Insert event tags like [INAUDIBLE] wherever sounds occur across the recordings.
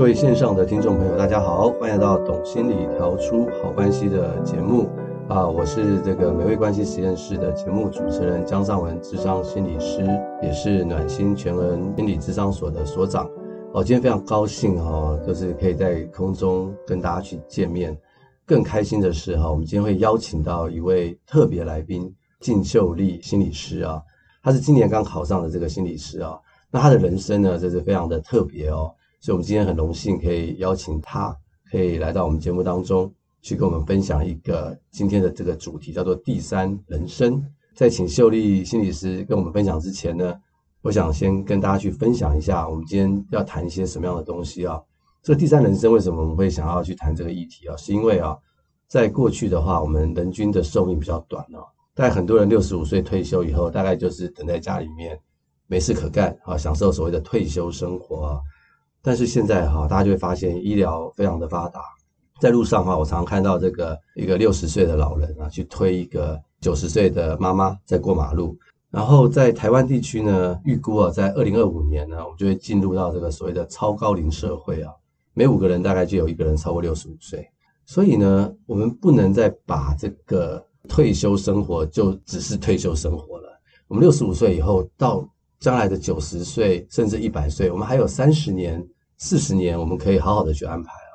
各位线上的听众朋友，大家好，欢迎来到《懂心理调出好关系》的节目啊！我是这个美味关系实验室的节目主持人江尚文，智商心理师，也是暖心全人心理智商所的所长。哦，今天非常高兴哈，就是可以在空中跟大家去见面。更开心的是哈，我们今天会邀请到一位特别来宾，靳秀丽心理师啊，他是今年刚考上的这个心理师啊。那他的人生呢，就是非常的特别哦，所以我们今天很荣幸可以邀请他，可以来到我们节目当中去跟我们分享一个今天的这个主题，叫做第三人生。在请秀丽心理师跟我们分享之前呢，我想先跟大家去分享一下，我们今天要谈一些什么样的东西啊？这个第三人生为什么我们会想要去谈这个议题啊？是因为啊，在过去的话，我们人均的寿命比较短哦，大概很多人六十五岁退休以后，大概就是等在家里面。没事可干啊，享受所谓的退休生活啊。但是现在哈，大家就会发现医疗非常的发达，在路上哈，我常看到这个一个六十岁的老人啊，去推一个九十岁的妈妈在过马路。然后在台湾地区呢，预估啊，在二零二五年呢，我们就会进入到这个所谓的超高龄社会啊，每五个人大概就有一个人超过六十五岁。所以呢，我们不能再把这个退休生活就只是退休生活了。我们六十五岁以后到将来的九十岁甚至一百岁，我们还有三十年、四十年，我们可以好好的去安排啊。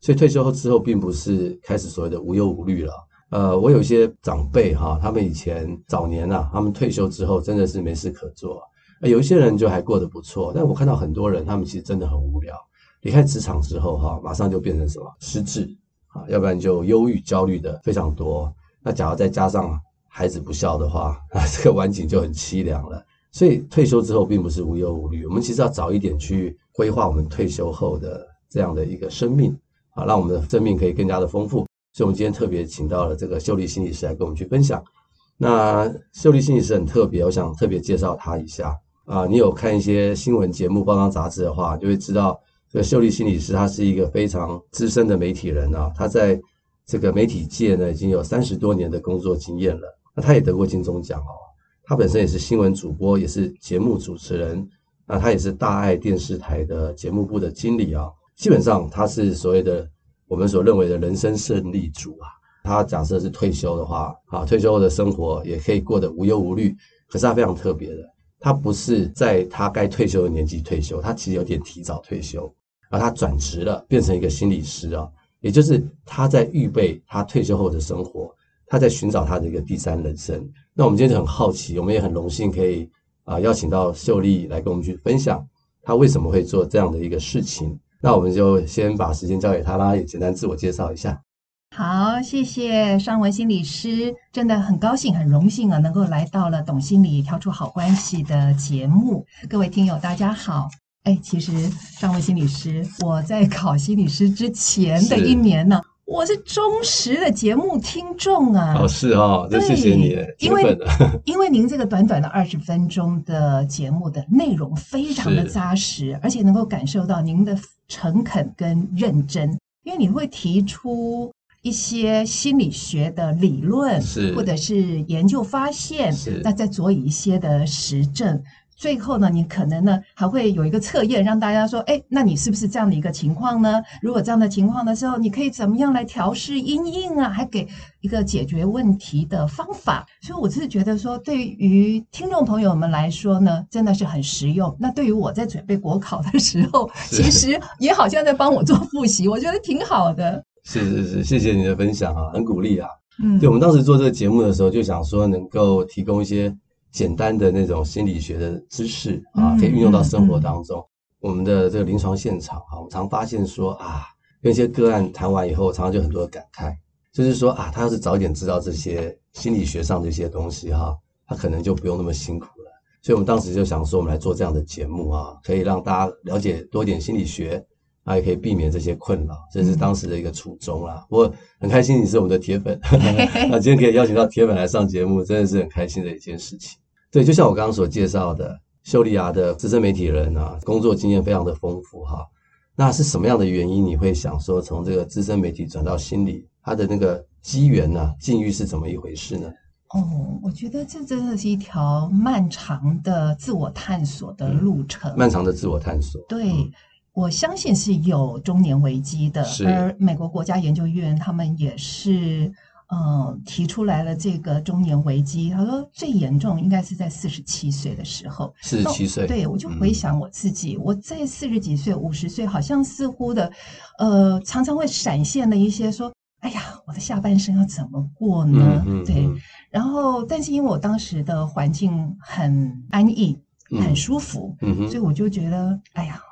所以退休后之后，并不是开始所谓的无忧无虑了。呃，我有一些长辈哈，他们以前早年啊，他们退休之后真的是没事可做。有一些人就还过得不错，但我看到很多人，他们其实真的很无聊。离开职场之后哈，马上就变成什么失智啊，要不然就忧郁、焦虑的非常多。那假如再加上孩子不孝的话，啊，[LAUGHS] 这个晚景就很凄凉了。所以退休之后并不是无忧无虑，我们其实要早一点去规划我们退休后的这样的一个生命啊，让我们的生命可以更加的丰富。所以，我们今天特别请到了这个秀丽心理师来跟我们去分享。那秀丽心理师很特别，我想特别介绍她一下啊。你有看一些新闻节目、报章杂志的话，就会知道这个秀丽心理师她是一个非常资深的媒体人啊。她在这个媒体界呢已经有三十多年的工作经验了。那她也得过金钟奖哦。他本身也是新闻主播，也是节目主持人。那他也是大爱电视台的节目部的经理啊。基本上他是所谓的我们所认为的人生胜利组啊。他假设是退休的话，啊，退休后的生活也可以过得无忧无虑。可是他非常特别的，他不是在他该退休的年纪退休，他其实有点提早退休，而他转职了，变成一个心理师啊。也就是他在预备他退休后的生活。他在寻找他的一个第三人生。那我们今天就很好奇，我们也很荣幸可以啊、呃、邀请到秀丽来跟我们去分享她为什么会做这样的一个事情。那我们就先把时间交给她啦，也简单自我介绍一下。好，谢谢尚文心理师，真的很高兴、很荣幸啊，能够来到了懂心理调出好关系的节目。各位听友，大家好。哎，其实尚文心理师，我在考心理师之前的一年呢。我是忠实的节目听众啊！哦，是哦，那谢谢你，因为因为您这个短短的二十分钟的节目的内容非常的扎实，而且能够感受到您的诚恳跟认真，因为你会提出一些心理学的理论，是或者是研究发现，是那再佐以一些的实证。最后呢，你可能呢还会有一个测验，让大家说，哎，那你是不是这样的一个情况呢？如果这样的情况的时候，你可以怎么样来调试因应啊？还给一个解决问题的方法。所以我是觉得说，对于听众朋友们来说呢，真的是很实用。那对于我在准备国考的时候，其实也好像在帮我做复习，我觉得挺好的。是是是，谢谢你的分享啊，很鼓励啊。嗯，对，我们当时做这个节目的时候，就想说能够提供一些。简单的那种心理学的知识啊，可以运用到生活当中。我们的这个临床现场啊，我们常发现说啊，跟一些个案谈完以后，常常就很多的感慨，就是说啊，他要是早一点知道这些心理学上的一些东西哈，他可能就不用那么辛苦了。所以我们当时就想说，我们来做这样的节目啊，可以让大家了解多点心理学，啊也可以避免这些困扰，这是当时的一个初衷啦。我很开心你是我们的铁粉，那 [LAUGHS] 今天可以邀请到铁粉来上节目，真的是很开心的一件事情。对，就像我刚刚所介绍的，秀丽亚的资深媒体人啊，工作经验非常的丰富哈。那是什么样的原因你会想说从这个资深媒体转到心理？他的那个机缘呢、啊、境遇是怎么一回事呢？哦，我觉得这真的是一条漫长的自我探索的路程。嗯、漫长的自我探索。对。我相信是有中年危机的，而美国国家研究院他们也是。嗯，提出来了这个中年危机。他说最严重应该是在四十七岁的时候。四十七岁，对，我就回想我自己，嗯、我在四十几岁、五十岁，好像似乎的，呃，常常会闪现了一些说，哎呀，我的下半生要怎么过呢？嗯嗯、对，然后，但是因为我当时的环境很安逸、很舒服，所以我就觉得，哎呀。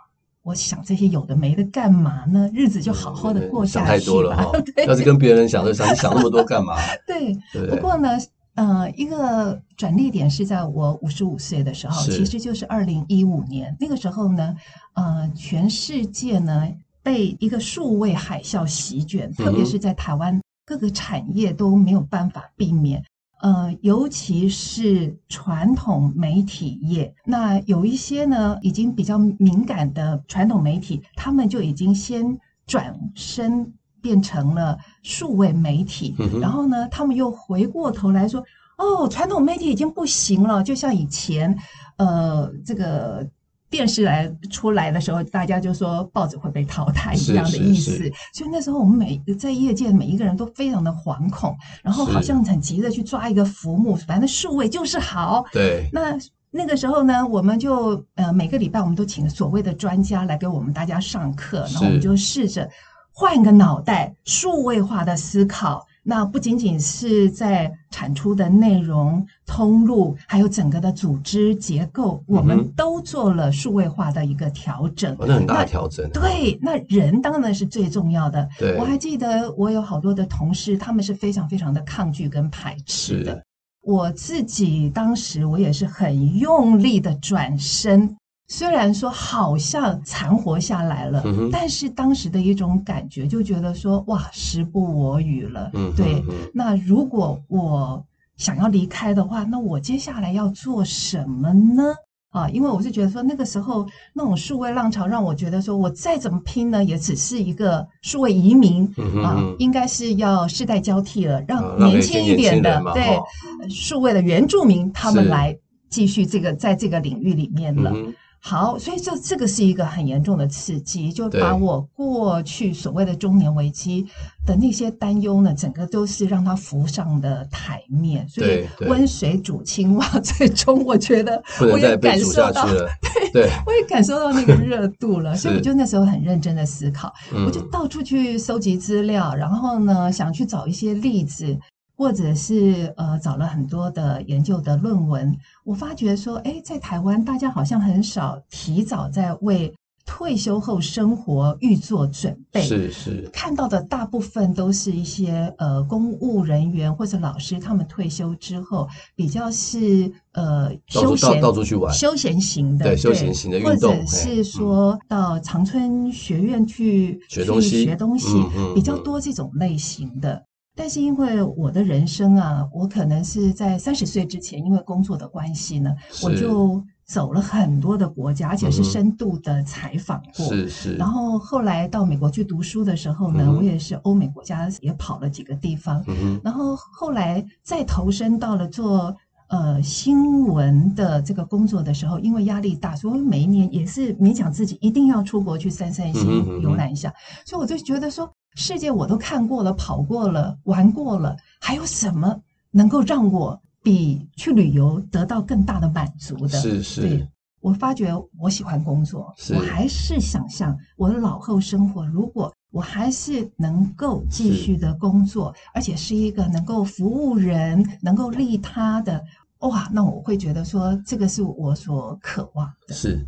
我想这些有的没的干嘛呢？日子就好好的过下去吧。想太多了哈、[LAUGHS] 哦，要是跟别人想，就想你想那么多干嘛？[LAUGHS] 对，对不过呢，呃，一个转捩点是在我五十五岁的时候，其实就是二零一五年那个时候呢，呃，全世界呢被一个数位海啸席卷，特别是在台湾各个产业都没有办法避免。呃，尤其是传统媒体业，那有一些呢，已经比较敏感的传统媒体，他们就已经先转身变成了数位媒体，嗯、然后呢，他们又回过头来说，哦，传统媒体已经不行了，就像以前，呃，这个。电视来出来的时候，大家就说报纸会被淘汰一样的意思。所以那时候我们每在业界每一个人都非常的惶恐，然后好像很急着去抓一个浮木，反正数位就是好。对。那那个时候呢，我们就呃每个礼拜我们都请所谓的专家来给我们大家上课，然后我们就试着换个脑袋，数位化的思考。那不仅仅是在产出的内容、通路，还有整个的组织结构，我们都做了数位化的一个调整。哦，那很大的调整。对，那人当然是最重要的。对，我还记得我有好多的同事，他们是非常非常的抗拒跟排斥的。是我自己当时我也是很用力的转身。虽然说好像残活下来了，嗯、但是当时的一种感觉就觉得说，哇，时不我与了。对，那如果我想要离开的话，那我接下来要做什么呢？啊，因为我是觉得说，那个时候那种数位浪潮让我觉得说，我再怎么拼呢，也只是一个数位移民、啊，应该是要世代交替了，让年轻一点的、嗯、对数位的原住民他们来继续这个在这个领域里面了。嗯好，所以这这个是一个很严重的刺激，就把我过去所谓的中年危机的那些担忧呢，整个都是让它浮上的台面。所以温水煮青蛙，[LAUGHS] 最终我觉得我也感受到，对，对我也感受到那个热度了。所以我就那时候很认真的思考，我就到处去搜集资料，然后呢，想去找一些例子。或者是呃找了很多的研究的论文，我发觉说，哎，在台湾大家好像很少提早在为退休后生活预做准备。是是，看到的大部分都是一些呃公务人员或者老师，他们退休之后比较是呃休闲到处去玩，休闲型的，对休闲型的运动，或者是说到长春学院去学东西，学东西比较多这种类型的。但是因为我的人生啊，我可能是在三十岁之前，因为工作的关系呢，我就走了很多的国家，而且是深度的采访过。是是。然后后来到美国去读书的时候呢，嗯、我也是欧美国家也跑了几个地方。嗯、哼然后后来再投身到了做呃新闻的这个工作的时候，因为压力大，所以每一年也是勉强自己一定要出国去散散心、游览一下。所以我就觉得说。世界我都看过了，跑过了，玩过了，还有什么能够让我比去旅游得到更大的满足的？是是，对，我发觉我喜欢工作，我还是想象我的老后生活，如果我还是能够继续的工作，而且是一个能够服务人、能够利他的，哇，那我会觉得说这个是我所渴望的。是。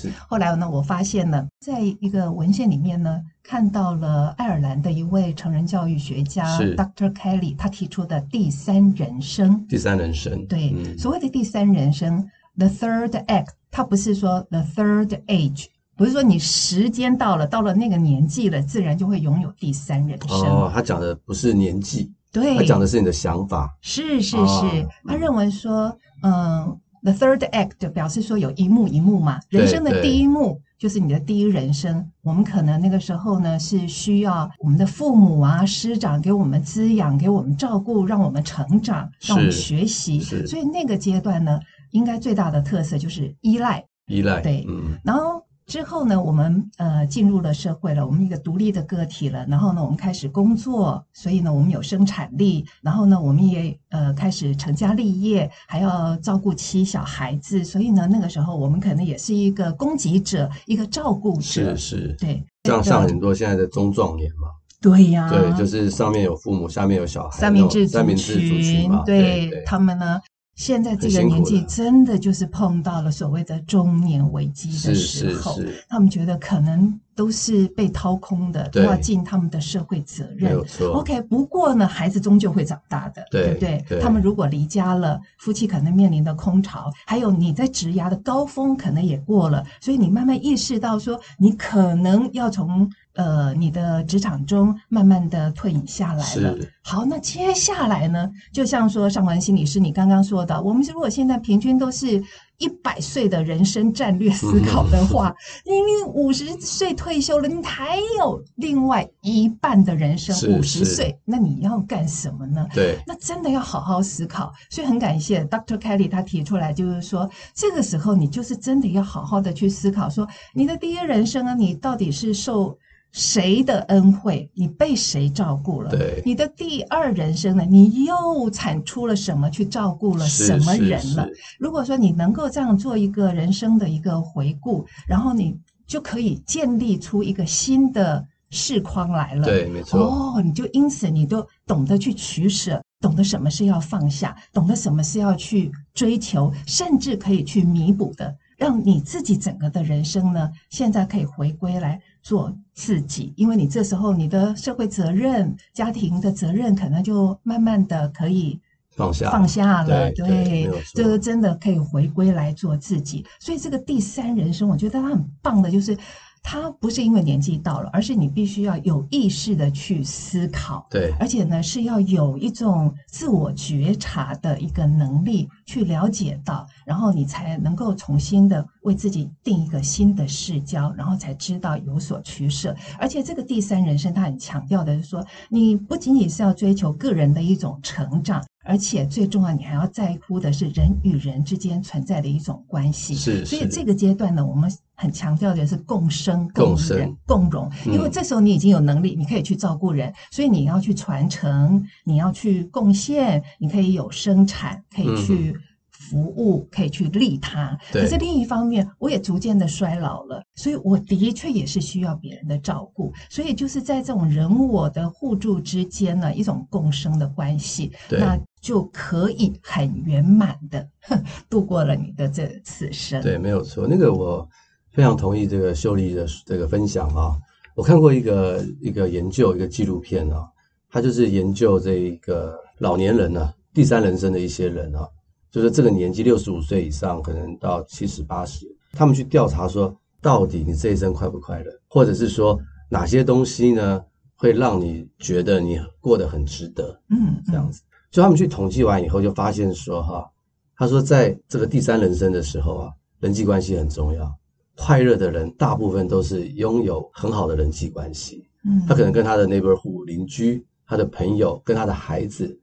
是，后来呢，我发现呢，在一个文献里面呢，看到了爱尔兰的一位成人教育学家 Dr. Kelly，他提出的第三人生。第三人生，对，嗯、所谓的第三人生，the third act，它不是说 the third age，不是说你时间到了，到了那个年纪了，自然就会拥有第三人生。哦，他讲的不是年纪，对，他讲的是你的想法。是是是，哦、他认为说，嗯。The third act 表示说有一幕一幕嘛，人生的第一幕就是你的第一人生。我们可能那个时候呢是需要我们的父母啊、师长给我们滋养、给我们照顾，让我们成长、让我们学习。所以那个阶段呢，应该最大的特色就是依赖。依赖，对，嗯。然后之后呢，我们呃进入了社会了，我们一个独立的个体了。然后呢，我们开始工作，所以呢，我们有生产力。然后呢，我们也呃开始成家立业，还要照顾妻小孩子。所以呢，那个时候我们可能也是一个供给者，一个照顾者。是是，对。像像很多现在的中壮年嘛。对呀。对，就是上面有父母，下面有小孩。三明治三明治族群嘛。对，他们呢。现在这个年纪真的就是碰到了所谓的中年危机的时候，他们觉得可能都是被掏空的，都要尽他们的社会责任。OK，不过呢，孩子终究会长大的，对，对不对？对。他们如果离家了，夫妻可能面临的空巢，还有你在职涯的高峰可能也过了，所以你慢慢意识到说，你可能要从。呃，你的职场中慢慢的退隐下来了。好，那接下来呢？就像说上文心理师，你刚刚说的，我们如果现在平均都是一百岁的人生战略思考的话，你你五十岁退休了，你还有另外一半的人生五十岁，那你要干什么呢？对，那真的要好好思考。所以很感谢 Dr. Kelly 他提出来，就是说这个时候你就是真的要好好的去思考，说你的第一人生啊，你到底是受。谁的恩惠，你被谁照顾了？对，你的第二人生呢？你又产出了什么？去照顾了什么人了？如果说你能够这样做一个人生的一个回顾，然后你就可以建立出一个新的视框来了。对，没错。哦，你就因此你都懂得去取舍，懂得什么是要放下，懂得什么是要去追求，甚至可以去弥补的，让你自己整个的人生呢，现在可以回归来。做自己，因为你这时候你的社会责任、家庭的责任，可能就慢慢的可以放下放下了。对，对，这个真的可以回归来做自己。所以这个第三人生，我觉得它很棒的，就是。它不是因为年纪到了，而是你必须要有意识的去思考，对，而且呢是要有一种自我觉察的一个能力，去了解到，然后你才能够重新的为自己定一个新的视角，然后才知道有所取舍。而且这个第三人生，他很强调的是说，你不仅仅是要追求个人的一种成长。而且最重要，你还要在乎的是人与人之间存在的一种关系。是，所以这个阶段呢，我们很强调的是共生、共忍、共荣。因为这时候你已经有能力，你可以去照顾人，所以你要去传承，你要去贡献，你可以有生产，可以去。服务可以去利他，可是另一方面，我也逐渐的衰老了，所以我的确也是需要别人的照顾，所以就是在这种人我的互助之间呢，一种共生的关系，那就可以很圆满的 [LAUGHS] 度过了你的这此生。对，没有错。那个我非常同意这个秀丽的这个分享啊，我看过一个一个研究一个纪录片啊，他就是研究这一个老年人呢、啊，第三人生的一些人啊。就是这个年纪，六十五岁以上，可能到七十八十，他们去调查说，到底你这一生快不快乐，或者是说哪些东西呢，会让你觉得你过得很值得？嗯，这样子。就他们去统计完以后，就发现说，哈，他说在这个第三人生的时候啊，人际关系很重要。快乐的人大部分都是拥有很好的人际关系。嗯，他可能跟他的 neighborhood 邻居、他的朋友、跟他的孩子。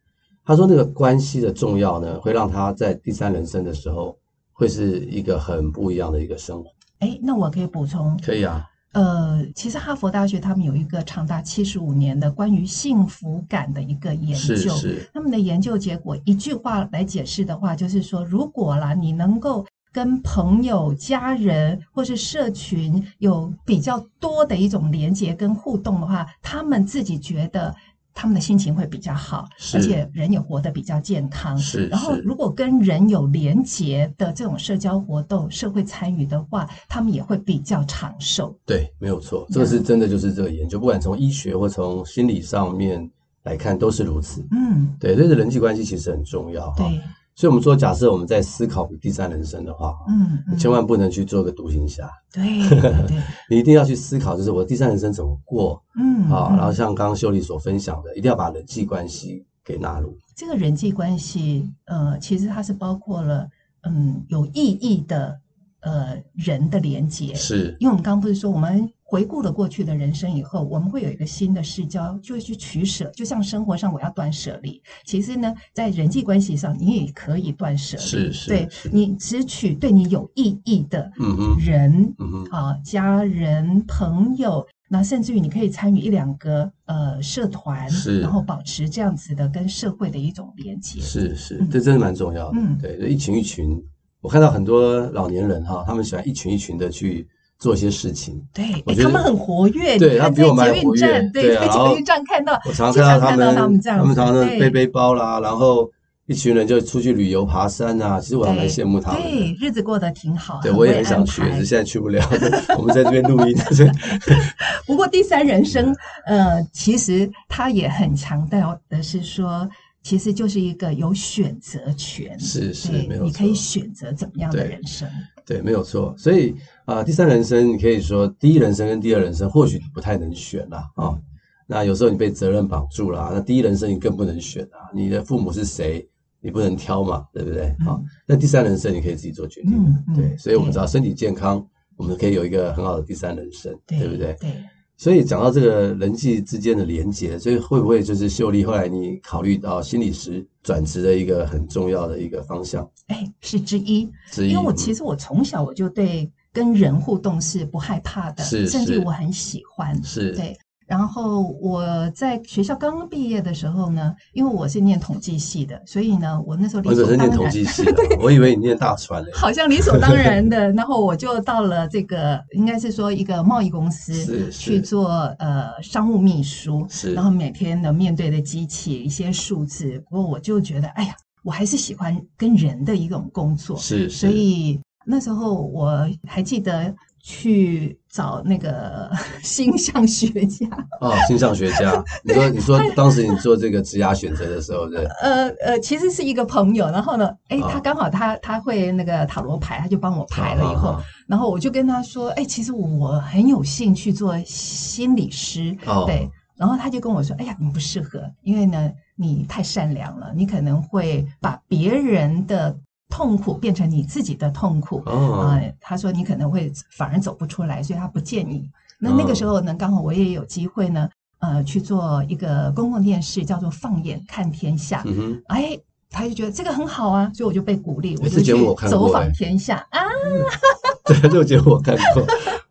他说：“那个关系的重要呢，会让他在第三人生的时候，会是一个很不一样的一个生活。”哎，那我可以补充？可以啊。呃，其实哈佛大学他们有一个长达七十五年的关于幸福感的一个研究。是是。他们的研究结果，一句话来解释的话，就是说，如果啦，你能够跟朋友、家人或是社群有比较多的一种连接跟互动的话，他们自己觉得。他们的心情会比较好，而且人也活得比较健康。是，然后如果跟人有连结的这种社交活动、社会参与的话，他们也会比较长寿。对，没有错，这个是真的，就是这个研究，不管从医学或从心理上面来看，都是如此。嗯，对，所以人际关系其实很重要。对。所以，我们说，假设我们在思考第三人生的话，嗯，嗯，千万不能去做个独行侠。[LAUGHS] 对，你一定要去思考，就是我第三人生怎么过，嗯，啊，然后像刚刚秀丽所分享的，一定要把人际关系给纳入。这个人际关系，呃，其实它是包括了，嗯，有意义的，呃，人的连接。是，因为我们刚刚不是说，我们回顾了过去的人生以后，我们会有一个新的视角，就会去取舍。就像生活上我要断舍离，其实呢，在人际关系上你也可以断舍离。是是，对你只取对你有意义的人，嗯哼，啊，家人、朋友，那甚至于你可以参与一两个呃社团，是，然后保持这样子的跟社会的一种连接。是是，这真的蛮重要的。嗯，对，一群一群，我看到很多老年人哈，他们喜欢一群一群的去。做一些事情，对，他们很活跃，对，他比我们还活跃，对，在捷运站看到，我常常看到他们，他们常常背背包啦，然后一群人就出去旅游、爬山啊，其实我还蛮羡慕他们，对，日子过得挺好，[LAUGHS] 对，我也很想去，只是现在去不了。[LAUGHS] [LAUGHS] 我们在这边录音，不过第三人生，呃，其实他也很强调的是说，其实就是一个有选择权，是是，没有，你可以选择怎么样的人生。对，没有错。所以啊、呃，第三人生，你可以说第一人生跟第二人生，或许你不太能选啦啊、哦。那有时候你被责任绑住了，那第一人生你更不能选啊。你的父母是谁，你不能挑嘛，对不对？啊、嗯，那第三人生你可以自己做决定。嗯嗯、对，所以我们知道身体健康，我们可以有一个很好的第三人生，对，对不对？对。所以讲到这个人际之间的连接，所以会不会就是秀丽后来你考虑到心理师转职的一个很重要的一个方向？哎，是之一。之一。因为我其实我从小我就对跟人互动是不害怕的，是，甚至我很喜欢。是。对。然后我在学校刚刚毕业的时候呢，因为我是念统计系的，所以呢，我那时候理所当然。我念统计系的，我以为你念大传的。[LAUGHS] 好像理所当然的，然后我就到了这个，应该是说一个贸易公司去做呃商务秘书，是。然后每天的面对的机器一些数字，不过我就觉得，哎呀，我还是喜欢跟人的一种工作，是。所以那时候我还记得。去找那个 [LAUGHS] 星象学家哦，星象学家。你说，你说当时你做这个职涯选择的时候，对？呃呃，其实是一个朋友，然后呢，哎，他刚好他他会那个塔罗牌，他就帮我排了以后，然后我就跟他说，哎，其实我很有兴趣做心理师，对。然后他就跟我说，哎呀，你不适合，因为呢，你太善良了，你可能会把别人的。痛苦变成你自己的痛苦啊、oh. 呃！他说你可能会反而走不出来，所以他不建议。那那个时候呢，刚好我也有机会呢，呃，去做一个公共电视，叫做《放眼看天下》。嗯哼，哎。他就觉得这个很好啊，所以我就被鼓励，我就去走访天下啊。[LAUGHS] 对，这个节目我看过，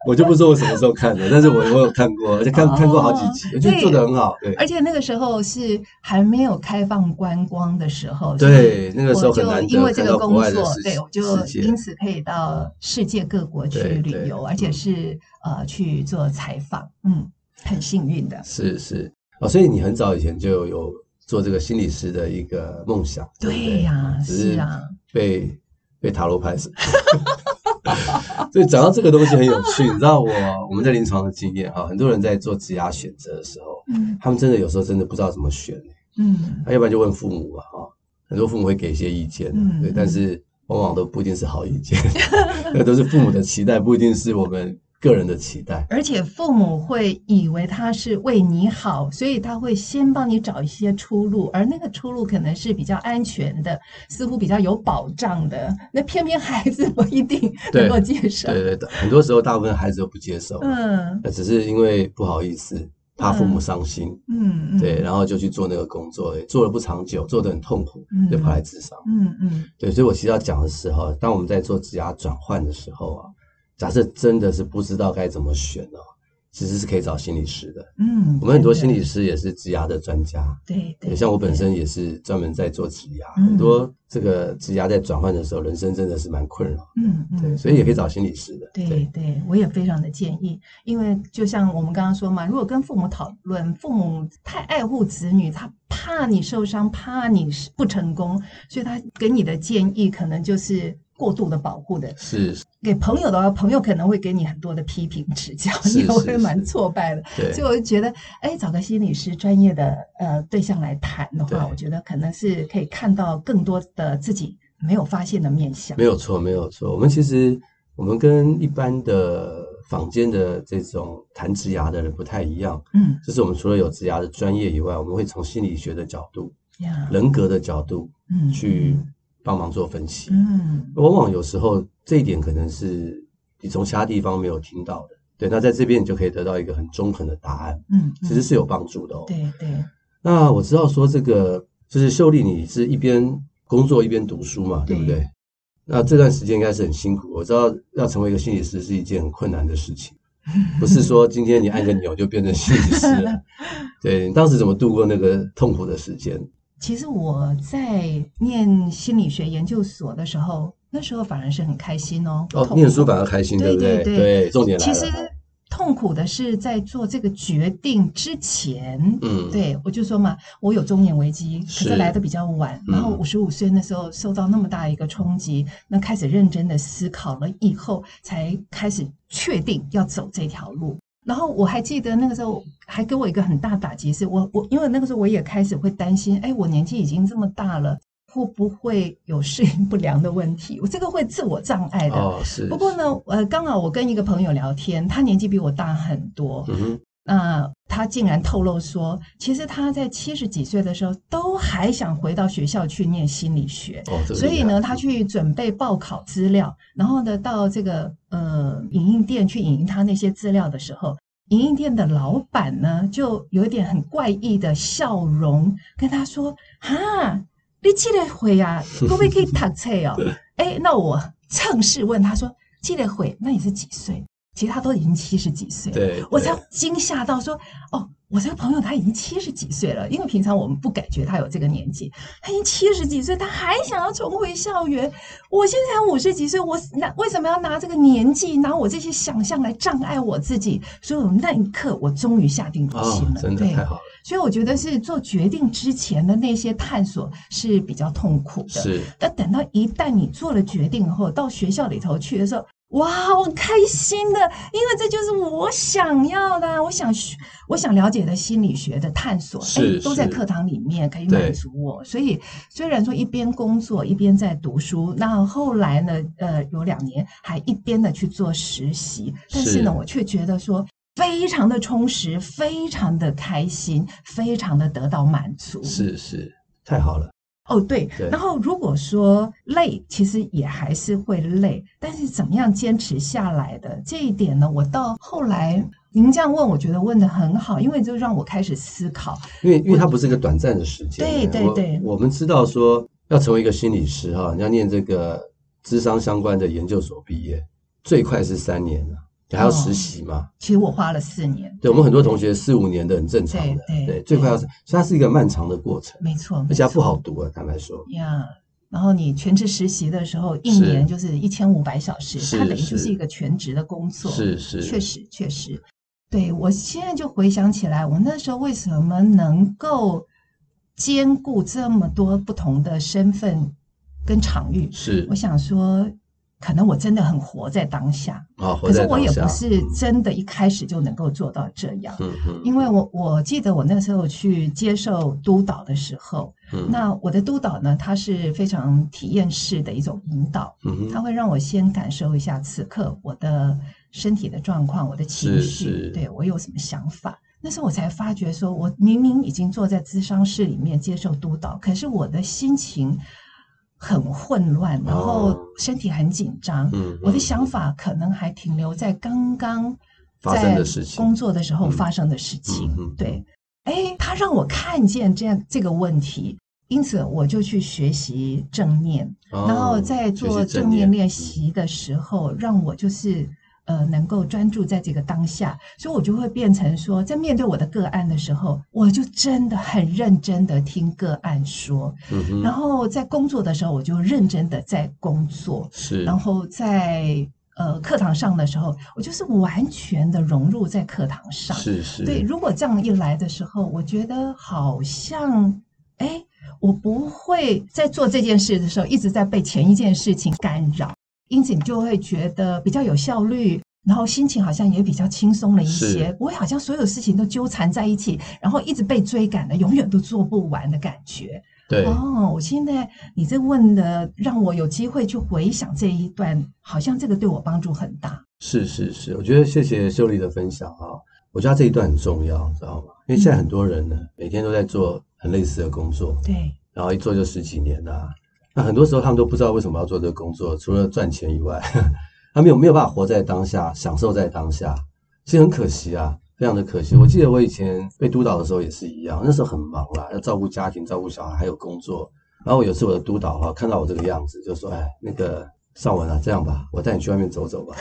我就不说我什么时候看的，但是我我有看过，而且看看过好几集，我觉得做的很好。对，而且那个时候是还没有开放观光的时候，对，那个时候很难因为这个工作，对，我就因此可以到世界各国去旅游，而且是呃去做采访，嗯，很幸运的。是是哦，所以你很早以前就有。做这个心理师的一个梦想，对呀，是啊，被被塔罗牌死。[LAUGHS] [LAUGHS] 所以讲到这个东西很有趣，你知道我我们在临床的经验哈，很多人在做职涯选择的时候，嗯，他们真的有时候真的不知道怎么选，嗯，他要不然就问父母嘛，哈，很多父母会给一些意见，嗯，对，但是往往都不一定是好意见，[LAUGHS] 那都是父母的期待，不一定是我们。个人的期待，而且父母会以为他是为你好，所以他会先帮你找一些出路，而那个出路可能是比较安全的，似乎比较有保障的。那偏偏孩子不一定能够接受。对对对，很多时候大部分孩子都不接受。嗯，那只是因为不好意思，怕父母伤心。嗯嗯，对，然后就去做那个工作，做了不长久，做的很痛苦，就跑来自杀。嗯嗯，对，所以我其实要讲的时候，当我们在做职涯转换的时候啊。假设真的是不知道该怎么选哦，其实是可以找心理师的。嗯，我们很多心理师也是职涯的专家。对对，像我本身也是专门在做职涯，很多这个职涯在转换的时候，人生真的是蛮困扰。嗯嗯，对，所以也可以找心理师的。对对，我也非常的建议，因为就像我们刚刚说嘛，如果跟父母讨论，父母太爱护子女，他怕你受伤，怕你不成功，所以他给你的建议可能就是。过度的保护的是给朋友的话，朋友可能会给你很多的批评指教，你也会蛮挫败的。所以我就觉得，哎，找个心理师专业的呃对象来谈的话，我觉得可能是可以看到更多的自己没有发现的面相。没有错，没有错。我们其实我们跟一般的坊间的这种谈职牙的人不太一样，嗯，就是我们除了有职牙的专业以外，我们会从心理学的角度、人格的角度，嗯，去。帮忙做分析，嗯，往往有时候这一点可能是你从其他地方没有听到的，对，那在这边你就可以得到一个很中肯的答案。嗯，嗯其实是有帮助的哦。对对。那我知道说这个就是秀丽，你是一边工作一边读书嘛，对，对不对？那这段时间应该是很辛苦。我知道要成为一个心理师是一件很困难的事情，[LAUGHS] 不是说今天你按个钮就变成心理师了。[LAUGHS] 对，你当时怎么度过那个痛苦的时间？其实我在念心理学研究所的时候，那时候反而是很开心哦。哦，念书反而开心，对不对？对，对，对，重点来了。其实。痛苦的是在做这个决定之前，嗯，对，我就说嘛，我有中年危机，可是来的比较晚，然后五十五岁那时候受到那么大一个冲击，那开始认真的思考了以后，才开始确定要走这条路。然后我还记得那个时候还给我一个很大打击，是我我因为那个时候我也开始会担心，哎，我年纪已经这么大了。会不会有适应不良的问题？我这个会自我障碍的。哦，是。不过呢，呃，刚好我跟一个朋友聊天，他年纪比我大很多。嗯哼。那他竟然透露说，其实他在七十几岁的时候，都还想回到学校去念心理学。哦，所以呢，他去准备报考资料，然后呢，到这个呃影印店去影印他那些资料的时候，影印店的老板呢，就有一点很怪异的笑容，跟他说：“哈。”你记得回呀？可不会可以读册哦？[LAUGHS] 哎，那我趁势问他说：“记得回？那你是几岁？”其实他都已经七十几岁了，对，我才惊吓到说：“哦，我这个朋友他已经七十几岁了。”因为平常我们不感觉他有这个年纪，他已经七十几岁，他还想要重回校园。我现在才五十几岁，我拿为什么要拿这个年纪，拿我这些想象来障碍我自己？所以，我那一刻我终于下定决心了，哦，真的太好了。所以我觉得是做决定之前的那些探索是比较痛苦的。是，但等到一旦你做了决定后，到学校里头去的时候，哇，我开心的，因为这就是我想要的，我想学，我想了解的心理学的探索，哎，都在课堂里面可以满足我。所以虽然说一边工作一边在读书，那后来呢，呃，有两年还一边的去做实习，但是呢，是我却觉得说。非常的充实，非常的开心，非常的得到满足。是是，太好了。哦，对。对。然后如果说累，其实也还是会累，但是怎么样坚持下来的这一点呢？我到后来您这样问，我觉得问的很好，因为就让我开始思考。因为因为它不是一个短暂的时间。对对对。我，我们知道说要成为一个心理师哈，你要念这个智商相关的研究所毕业，最快是三年了。你还要实习吗？其实我花了四年。对，我们很多同学四五年的很正常的。对对，最快要是，所以它是一个漫长的过程。没错，而且它不好读啊，坦白说。呀，然后你全职实习的时候，一年就是一千五百小时，它等于就是一个全职的工作。是是，确实确实。对，我现在就回想起来，我那时候为什么能够兼顾这么多不同的身份跟场域？是，我想说。可能我真的很活在当下，哦、可是我也不是真的一开始就能够做到这样。嗯嗯、因为我我记得我那时候去接受督导的时候，嗯、那我的督导呢，他是非常体验式的一种引导，嗯、他会让我先感受一下此刻我的身体的状况，我的情绪，对我有什么想法。那时候我才发觉，说我明明已经坐在咨商室里面接受督导，可是我的心情。很混乱，然后身体很紧张。嗯，我的想法可能还停留在刚刚在工作的时候发生的事情。对，哎，他让我看见这样这个问题，因此我就去学习正念，然后在做正念。练习的时候，让我就是。呃，能够专注在这个当下，所以我就会变成说，在面对我的个案的时候，我就真的很认真的听个案说，嗯哼，然后在工作的时候，我就认真的在工作，是，然后在呃课堂上的时候，我就是完全的融入在课堂上，是是，对，如果这样一来的时候，我觉得好像，哎，我不会在做这件事的时候一直在被前一件事情干扰。因此，你就会觉得比较有效率，然后心情好像也比较轻松了一些。不会好像所有事情都纠缠在一起，然后一直被追赶的，永远都做不完的感觉。对哦，我现在你这问的，让我有机会去回想这一段，好像这个对我帮助很大。是是是，我觉得谢谢秀丽的分享啊，我觉得这一段很重要，知道吗？因为现在很多人呢，嗯、每天都在做很类似的工作，对，然后一做就十几年了。那很多时候他们都不知道为什么要做这个工作，除了赚钱以外，他没有没有办法活在当下，享受在当下。其实很可惜啊，非常的可惜。我记得我以前被督导的时候也是一样，那时候很忙啦，要照顾家庭、照顾小孩，还有工作。然后有次我的督导哈看到我这个样子，就说：“哎，那个尚文啊，这样吧，我带你去外面走走吧。”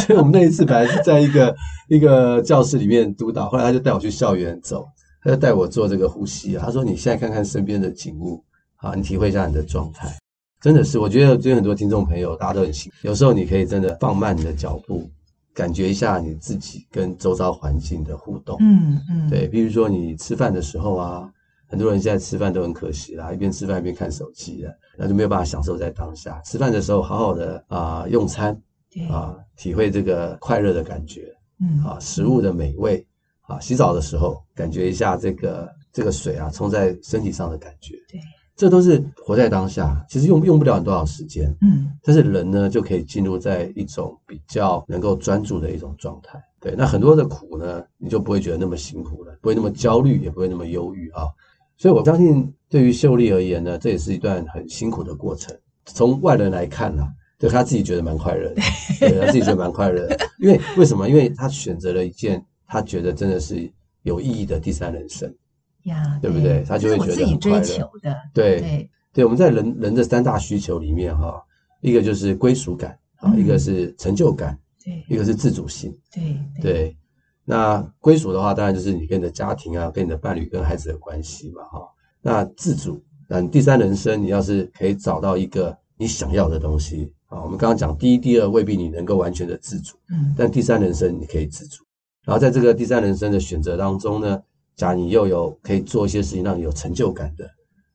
所以我们那一次本来是在一个一个教室里面督导，后来他就带我去校园走，他就带我做这个呼吸啊。他说：“你现在看看身边的景物，啊，你体会一下你的状态。”真的是，我觉得最近很多听众朋友大家都很幸福，有时候你可以真的放慢你的脚步。感觉一下你自己跟周遭环境的互动，嗯嗯，对，比如说你吃饭的时候啊，很多人现在吃饭都很可惜啦，一边吃饭一边看手机了，那就没有办法享受在当下。吃饭的时候好好的啊、呃、用餐，对啊，体会这个快乐的感觉，嗯啊，食物的美味啊，洗澡的时候感觉一下这个这个水啊冲在身体上的感觉，对。这都是活在当下，其实用用不了多少时间，嗯，但是人呢就可以进入在一种比较能够专注的一种状态，对，那很多的苦呢，你就不会觉得那么辛苦了，不会那么焦虑，也不会那么忧郁啊。所以我相信，对于秀丽而言呢，这也是一段很辛苦的过程。从外人来看呢，对他自己觉得蛮快乐的，[LAUGHS] 对他自己觉得蛮快乐的，因为为什么？因为他选择了一件他觉得真的是有意义的第三人生。呀，对不对？他就会觉得很快乐。对对对，我们在人人的三大需求里面哈，一个就是归属感啊，一个是成就感，对，一个是自主性。对对，那归属的话，当然就是你跟你的家庭啊，跟你的伴侣、跟孩子的关系嘛哈。那自主，那你第三人生，你要是可以找到一个你想要的东西啊，我们刚刚讲第一、第二未必你能够完全的自主，嗯，但第三人生你可以自主。然后在这个第三人生的选择当中呢，假如你又有可以做一些事情让你有成就感的，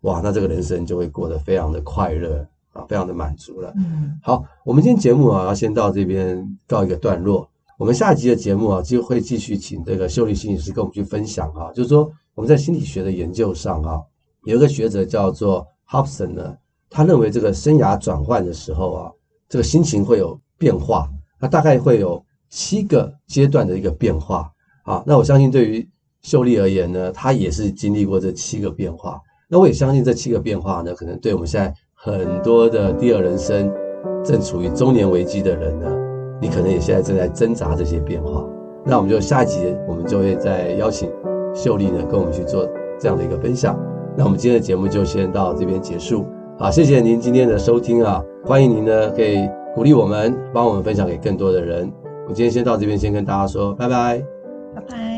哇，那这个人生就会过得非常的快乐啊，非常的满足了。嗯，好，我们今天节目啊，要先到这边告一个段落。我们下一集的节目啊，就会继续请这个秀丽心理师跟我们去分享啊，就是说我们在心理学的研究上啊，有一个学者叫做 Hobson 呢，他认为这个生涯转换的时候啊，这个心情会有变化，那大概会有七个阶段的一个变化啊。那我相信对于秀丽而言呢，她也是经历过这七个变化。那我也相信这七个变化呢，可能对我们现在很多的第二人生正处于中年危机的人呢，你可能也现在正在挣扎这些变化。那我们就下一集，我们就会再邀请秀丽呢，跟我们去做这样的一个分享。那我们今天的节目就先到这边结束。好，谢谢您今天的收听啊，欢迎您呢可以鼓励我们，帮我们分享给更多的人。我今天先到这边，先跟大家说拜拜，拜拜。